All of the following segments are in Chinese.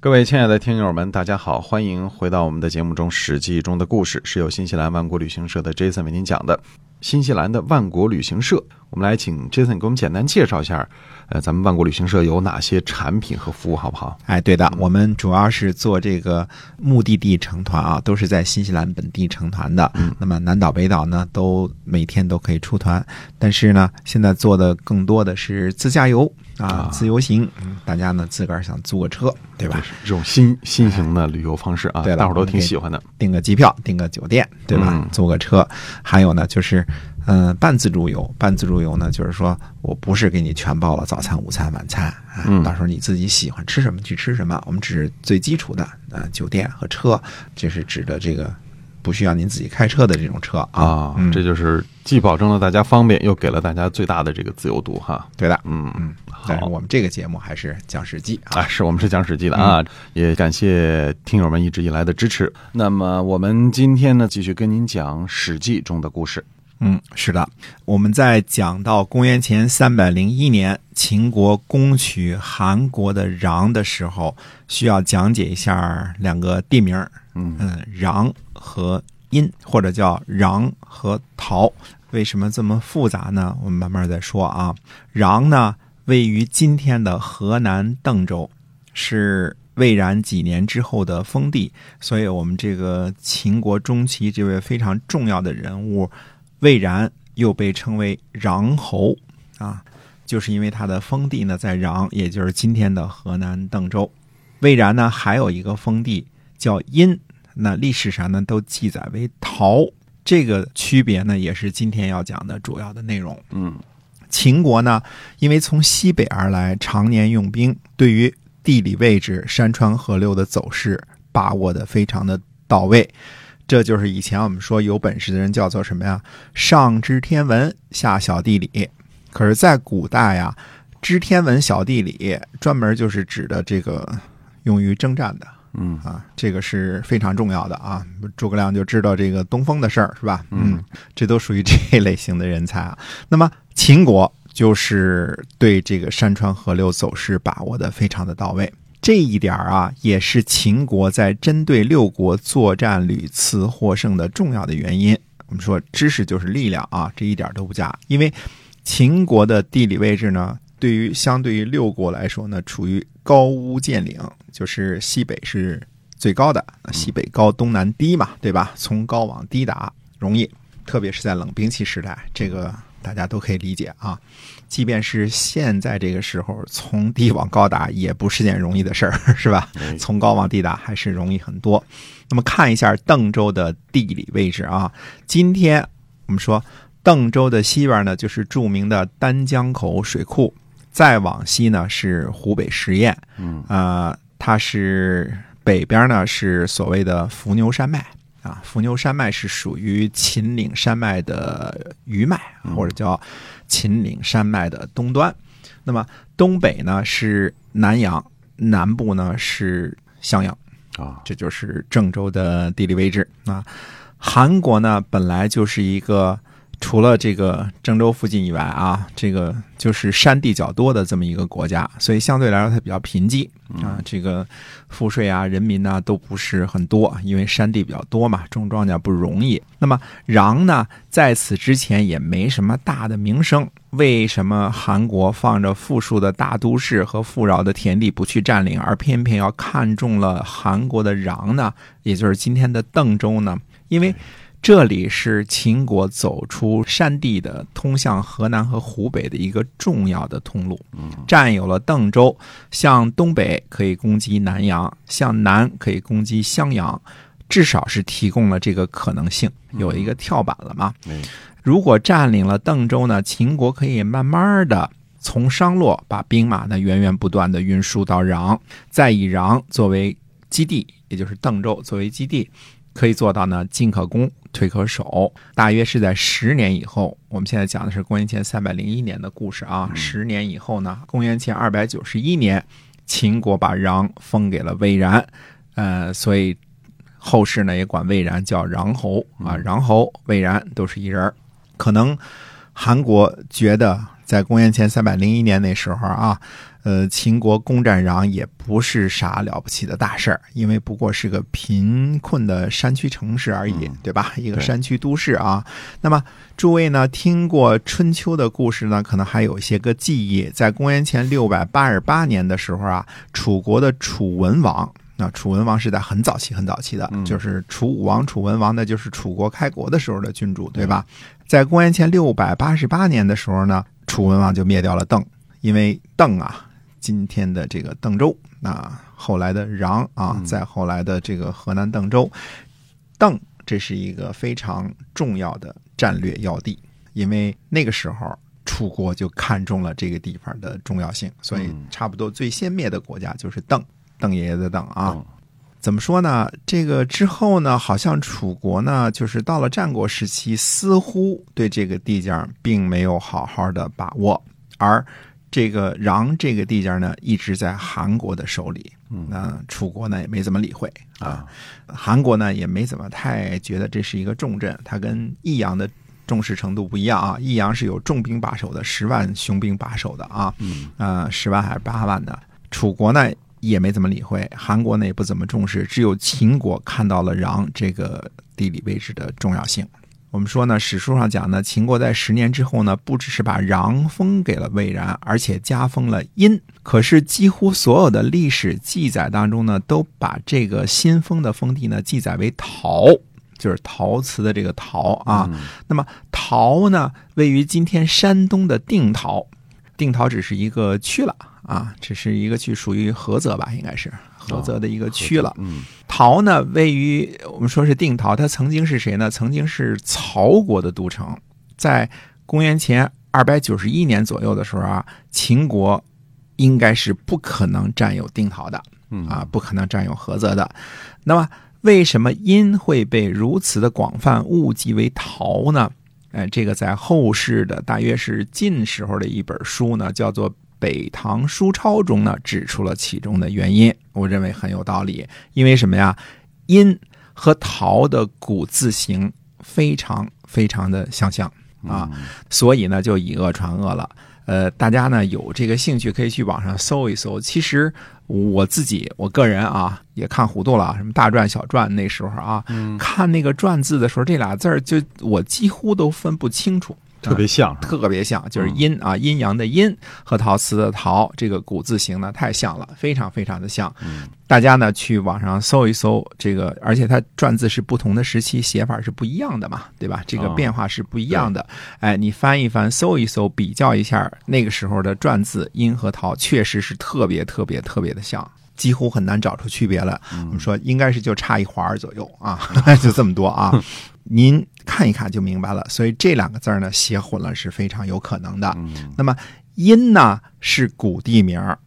各位亲爱的听友们，大家好，欢迎回到我们的节目中，《史记》中的故事是由新西兰万国旅行社的 Jason 为您讲的。新西兰的万国旅行社，我们来请 Jason 给我们简单介绍一下，呃，咱们万国旅行社有哪些产品和服务，好不好？哎，对的，我们主要是做这个目的地成团啊，都是在新西兰本地成团的。嗯，那么南岛、北岛呢，都每天都可以出团，但是呢，现在做的更多的是自驾游啊，自由行。嗯，大家呢自个儿想租个车，对吧？这种新新型的旅游方式啊，对大伙儿都挺喜欢的。订个机票，订个酒店，对吧？嗯租个车，还有呢，就是，嗯、半自助游。半自助游呢，就是说我不是给你全包了早餐、午餐、晚餐啊，嗯到时候你自己喜欢吃什么去吃什么。我们只是最基础的，呃，酒店和车，这是指的这个不需要您自己开车的这种车啊。啊，嗯这就是既保证了大家方便，又给了大家最大的这个自由度哈。对的，嗯嗯。好但是我们这个节目还是讲史记啊。啊，是我们是讲史记的啊，也感谢听友们一直以来的支持。那么我们今天呢，继续跟您讲史记中的故事。嗯，是的，我们在讲到公元前三百零一年秦国攻取韩国的壤的时候，需要讲解一下两个地名儿，嗯嗯，壤和殷，或者叫壤和陶。为什么这么复杂呢？我们慢慢再说啊。壤呢，位于今天的河南邓州，是魏然几年之后的封地，所以我们这个秦国中期这位非常重要的人物魏然，又被称为穰侯啊，就是因为他的封地呢在穰，也就是今天的河南邓州。魏然呢还有一个封地叫殷，那历史上呢都记载为陶。这个区别呢，也是今天要讲的主要的内容。嗯秦国呢，因为从西北而来，常年用兵，对于地理位置、山川河流的走势把握的非常的到位。这就是以前我们说有本事的人叫做什么呀？上知天文，下晓地理。可是，在古代呀，知天文、晓地理，专门就是指的这个用于征战的。嗯啊，这个是非常重要的啊。诸葛亮就知道这个东风的事儿，是吧？嗯，这都属于这类型的人才啊。那么秦国就是对这个山川河流走势把握的非常的到位。这一点啊，也是秦国在针对六国作战屡次获胜的重要的原因。我们说知识就是力量啊，这一点都不假。因为秦国的地理位置呢，对于相对于六国来说呢，处于高屋建瓴，就是西北是最高的，西北高，东南低嘛，对吧？从高往低打容易，特别是在冷兵器时代，这个大家都可以理解啊。即便是现在这个时候，从低往高打也不是件容易的事儿，是吧？哎从高往低打还是容易很多。那么看一下邓州的地理位置啊，今天我们说邓州的西边呢就是著名的丹江口水库，再往西呢是湖北十堰，嗯啊、它是北边呢是所谓的伏牛山脉啊，伏牛山脉是属于秦岭山脉的余脉，或者叫秦岭山脉的东端。那么东北呢是南阳，南部呢是襄阳。啊，这就是郑州的地理位置啊。韩国呢，本来就是一个除了这个郑州附近以外啊，这个就是山地较多的这么一个国家，所以相对来说它比较贫瘠啊。这个赋税啊、人民呢都不是很多，因为山地比较多嘛，种庄稼不容易。那么穰呢，在此之前也没什么大的名声。为什么韩国放着富庶的大都市和富饶的田地不去占领，而偏偏要看中了韩国的穰呢？也就是今天的邓州呢？因为这里是秦国走出山地的通向河南和湖北的一个重要的通路。占有了邓州，向东北可以攻击南阳，向南可以攻击襄阳，至少是提供了这个可能性，有一个跳板了嘛。哎如果占领了邓州呢，秦国可以慢慢的从商洛把兵马呢源源不断的运输到穰，再以穰作为基地，也就是邓州作为基地，可以做到呢进可攻，退可守。大约是在十年以后，我们现在讲的是公元前三百零一年的故事啊。十年以后呢，公元前二百九十一年，秦国把穰封给了魏然，呃，所以后世呢也管魏然叫穰侯啊，穰侯、魏然都是一人儿。可能韩国觉得在公元前三百零一年那时候啊，呃，秦国攻占壤也不是啥了不起的大事儿，因为不过是个贫困的山区城市而已，对吧？一个山区都市啊。那么诸位呢，听过春秋的故事呢，可能还有一些个记忆。在公元前六百八十八年的时候啊，楚国的楚文王。那楚文王是在很早期、很早期的，就是楚武王、楚文王，那就是楚国开国的时候的君主，对吧？在公元前六百八十八年的时候呢，楚文王就灭掉了邓，因为邓啊，今天的这个邓州那，后来的穰啊，再后来的这个河南邓州，邓这是一个非常重要的战略要地，因为那个时候楚国就看中了这个地方的重要性，所以差不多最先灭的国家就是邓，邓爷爷的邓啊。嗯怎么说呢？这个之后呢，好像楚国呢，就是到了战国时期，似乎对这个地界儿并没有好好的把握，而这个穰这个地界儿呢，一直在韩国的手里。那楚国呢也没怎么理会啊，韩国呢也没怎么太觉得这是一个重镇，它跟益阳的重视程度不一样啊。益阳是有重兵把守的，十万雄兵把守的啊，嗯呃，十万还是八万的。楚国呢也没怎么理会，韩国呢也不怎么重视，只有秦国看到了穰这个地理位置的重要性。我们说呢，史书上讲呢，秦国在十年之后呢，不只是把穰封给了魏然，而且加封了殷。可是几乎所有的历史记载当中呢，都把这个新封的封地呢记载为陶，就是陶瓷的这个陶啊。那么陶呢，位于今天山东的定陶，定陶只是一个区了啊，只是一个区，属于菏泽吧，应该是菏泽的一个区了。嗯陶呢，位于我们说是定陶，它曾经是谁呢？曾经是曹国的都城，在公元前二百九十一年左右的时候啊，秦国应该是不可能占有定陶的嗯啊，不可能占有菏泽的。那么，为什么殷会被如此的广泛误记为陶呢？哎，这个在后世的大约是晋时候的一本书呢，叫做《北唐书钞》中呢，指出了其中的原因。我认为很有道理，因为什么呀？殷和陶的古字形非常非常的相像啊，所以呢就以讹传讹了。呃，大家呢有这个兴趣可以去网上搜一搜。其实我自己我个人啊也看糊涂了，什么大篆小篆那时候啊，看那个篆字的时候，这俩字儿就我几乎都分不清楚。特别像特别像，就是阴啊，阴阳的阴和陶瓷的陶，这个古字形呢太像了，非常非常的像。大家呢去网上搜一搜这个，而且它篆字是不同的时期写法是不一样的嘛，对吧？这个哦变化是不一样的。哎，你翻一翻，搜一搜，比较一下那个时候的篆字阴和陶，确实是特别特别特别的像。几乎很难找出区别来，我们说应该是就差一环儿左右啊，就这么多啊。您看一看就明白了。所以这两个字儿呢，写混了是非常有可能的。那么殷呢是古地名儿，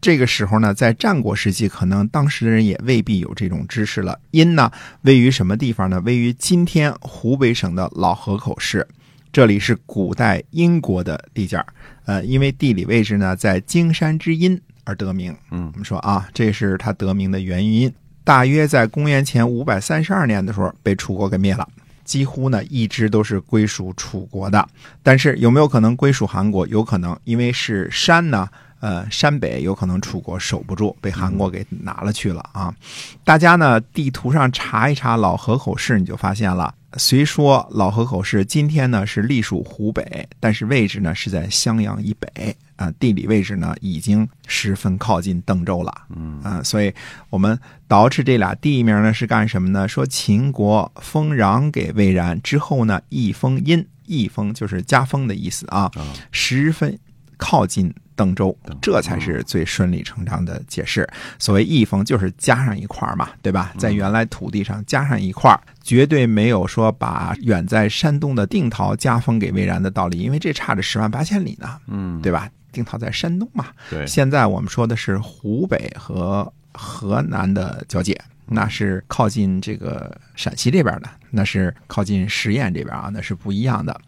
这个时候呢，在战国时期，可能当时的人也未必有这种知识了。殷呢位于什么地方呢？位于今天湖北省的老河口市。这里是古代殷国的地界儿，呃，因为地理位置呢在荆山之阴而得名。嗯我们说啊，这是它得名的原因。大约在公元前五百三十二年的时候，被楚国给灭了。几乎呢一直都是归属楚国的，但是有没有可能归属韩国？有可能，因为是山呢，呃，山北有可能楚国守不住，被韩国给拿了去了啊。大家呢地图上查一查老河口市，你就发现了。虽说老河口市今天呢是隶属湖北，但是位置呢是在襄阳以北啊、地理位置呢已经十分靠近邓州了。嗯啊、所以我们捯饬这俩地名呢是干什么呢？说秦国封穰给魏然之后呢，一封殷，一封就是加封的意思啊，十分靠近邓州，这才是最顺理成章的解释。所谓一封就是加上一块儿嘛，对吧？在原来土地上加上一块儿，绝对没有说把远在山东的定陶加封给魏然的道理，因为这差着十万八千里呢，嗯，对吧？定陶在山东嘛，对，现在我们说的是湖北和河南的交界，那是靠近这个陕西这边的，那是靠近十堰这边啊，那是不一样的。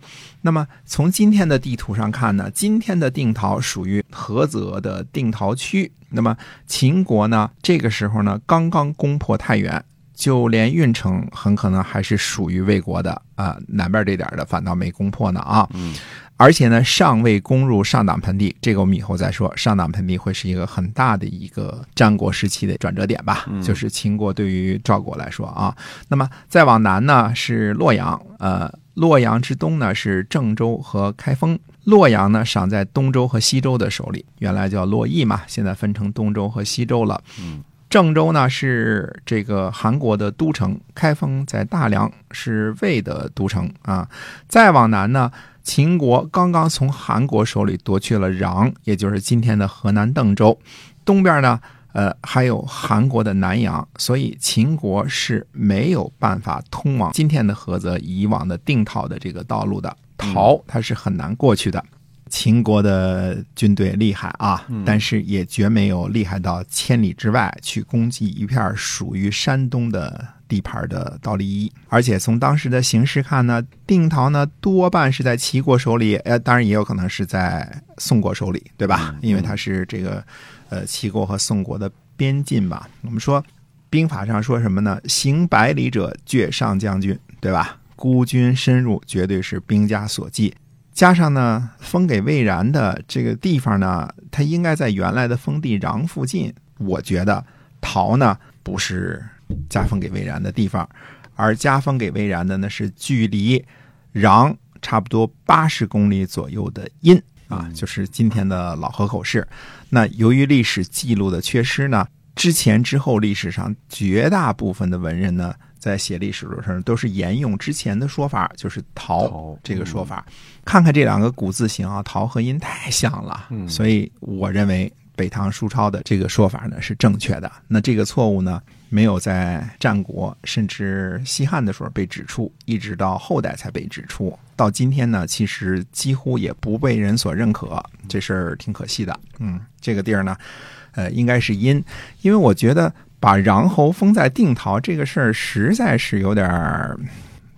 那么从今天的地图上看呢，今天的定陶属于菏泽的定陶区。那么秦国呢，这个时候呢，刚刚攻破太原。就连运城很可能还是属于魏国的啊、南边这点的反倒没攻破呢啊。而且呢，尚未攻入上党盆地，这个我们以后再说。上党盆地会是一个很大的一个战国时期的转折点吧，嗯就是秦国对于赵国来说啊。那么再往南呢是洛阳，呃，洛阳之东呢是郑州和开封。洛阳呢赏在东周和西周的手里，原来叫洛邑嘛，现在分成东周和西周了。嗯郑州呢是这个韩国的都城，开封在大梁，是魏的都城啊。再往南呢，秦国刚刚从韩国手里夺去了壤，也就是今天的河南邓州。东边呢，呃，还有韩国的南阳，所以秦国是没有办法通往今天的菏泽以往的定陶的这个道路的。陶它是很难过去的。秦国的军队厉害啊，但是也绝没有厉害到千里之外去攻击一片属于山东的地盘的道立一。而且从当时的形势看呢，定陶呢多半是在齐国手里，呃，当然也有可能是在宋国手里，对吧？因为它是这个呃齐国和宋国的边境吧。我们说兵法上说什么呢？行百里者，绝上将军，对吧？孤军深入，绝对是兵家所忌。加上呢，封给魏然的这个地方呢，它应该在原来的封地壤附近。我觉得陶呢不是加封给魏然的地方，而加封给魏然的呢是距离壤差不多八十公里左右的殷啊，就是今天的老河口市。那由于历史记录的缺失呢，之前之后历史上绝大部分的文人呢，在写历史的时候都是沿用之前的说法，就是陶陶这个说法。看看这两个古字形啊，陶和阴太像了，嗯所以我认为北唐书抄的这个说法呢是正确的。那这个错误呢，没有在战国甚至西汉的时候被指出，一直到后代才被指出。到今天呢，其实几乎也不被人所认可，这事儿挺可惜的。嗯，这个地儿呢，呃，应该是阴，因为我觉得把穰侯封在定陶这个事儿实在是有点儿。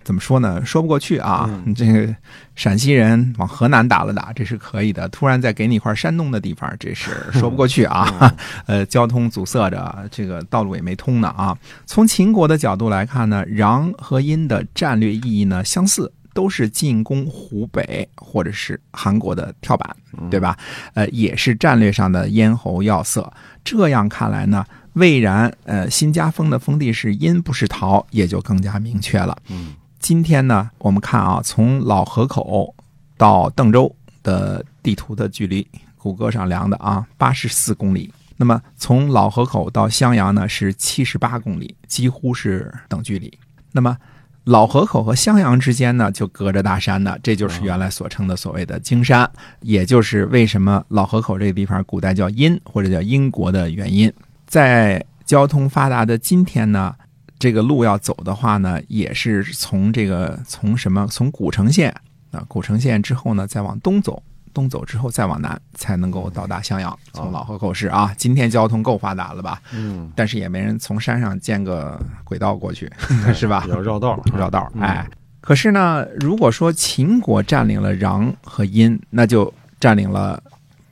怎么说呢？说不过去啊！这个陕西人往河南打了打，这是可以的。突然再给你一块山东的地方，这是说不过去啊！呃，交通阻塞着，这个道路也没通呢啊。从秦国的角度来看呢，穰和阴的战略意义呢相似，都是进攻湖北或者是韩国的跳板，对吧？呃，也是战略上的咽喉要塞。这样看来呢，魏然呃新加封的封地是殷不是陶，也就更加明确了。嗯今天呢，我们看啊，从老河口到邓州的地图的距离，谷歌上量的啊，八十四公里。那么从老河口到襄阳呢是七十八公里，几乎是等距离。那么老河口和襄阳之间呢，就隔着大山呢，这就是原来所称的所谓的荆山，也就是为什么老河口这个地方古代叫殷或者叫殷国的原因。在交通发达的今天呢，这个路要走的话呢，也是从这个从什么从古城县啊，古城县之后呢，再往东走，东走之后再往南，才能够到达襄阳。从老河口市啊，今天交通够发达了吧？嗯，但是也没人从山上建个轨道过去，是吧要？绕道，绕道，嗯哎。可是呢，如果说秦国占领了穰和阴，那就占领了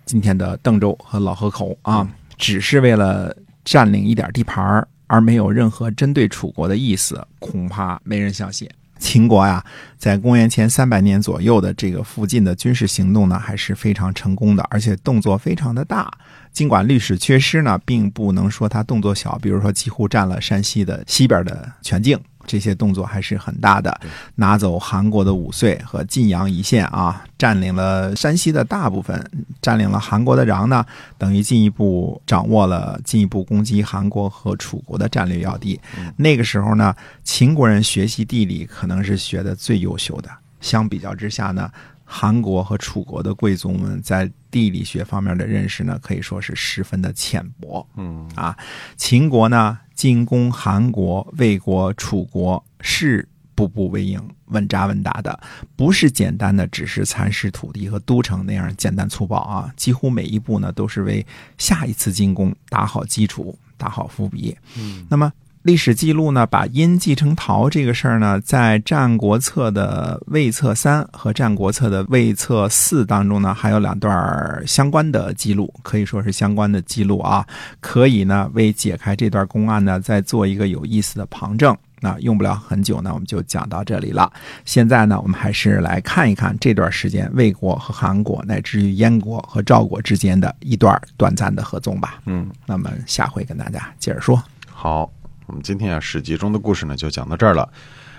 今天的邓州和老河口啊，只是为了占领一点地盘儿，而没有任何针对楚国的意思，恐怕没人相信。秦国呀，在公元前三百年左右的这个附近的军事行动呢，还是非常成功的，而且动作非常的大。尽管历史缺失呢，并不能说他动作小，比如说几乎占了山西的西边的全境，这些动作还是很大的。拿走韩国的五岁和晋阳一线啊，占领了山西的大部分，占领了韩国的壤呢，等于进一步掌握了进一步攻击韩国和楚国的战略要地。那个时候呢，秦国人学习地理可能是学的最优秀的。相比较之下呢，韩国和楚国的贵族们在地理学方面的认识呢，可以说是十分的浅薄。嗯啊，秦国呢进攻韩国、魏国、楚国是步步为营、稳扎稳打的，不是简单的只是蚕食土地和都城那样简单粗暴啊，几乎每一步呢都是为下一次进攻打好基础、打好伏笔。嗯那么历史记录呢，把殷继承陶这个事儿呢，在《战国策》的魏策三和《战国策》的魏策四当中呢，还有两段相关的记录，可以说是相关的记录啊，可以呢为解开这段公案呢，再做一个有意思的旁证。那用不了很久呢，我们就讲到这里了。现在呢，我们还是来看一看这段时间魏国和韩国，乃至于燕国和赵国之间的一段短暂的合纵吧。嗯，那么下回跟大家接着说。好，我们今天啊《史记》中的故事呢就讲到这儿了，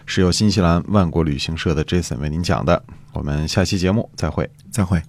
是由新西兰万国旅行社的 Jason 为您讲的。我们下期节目再会。再会。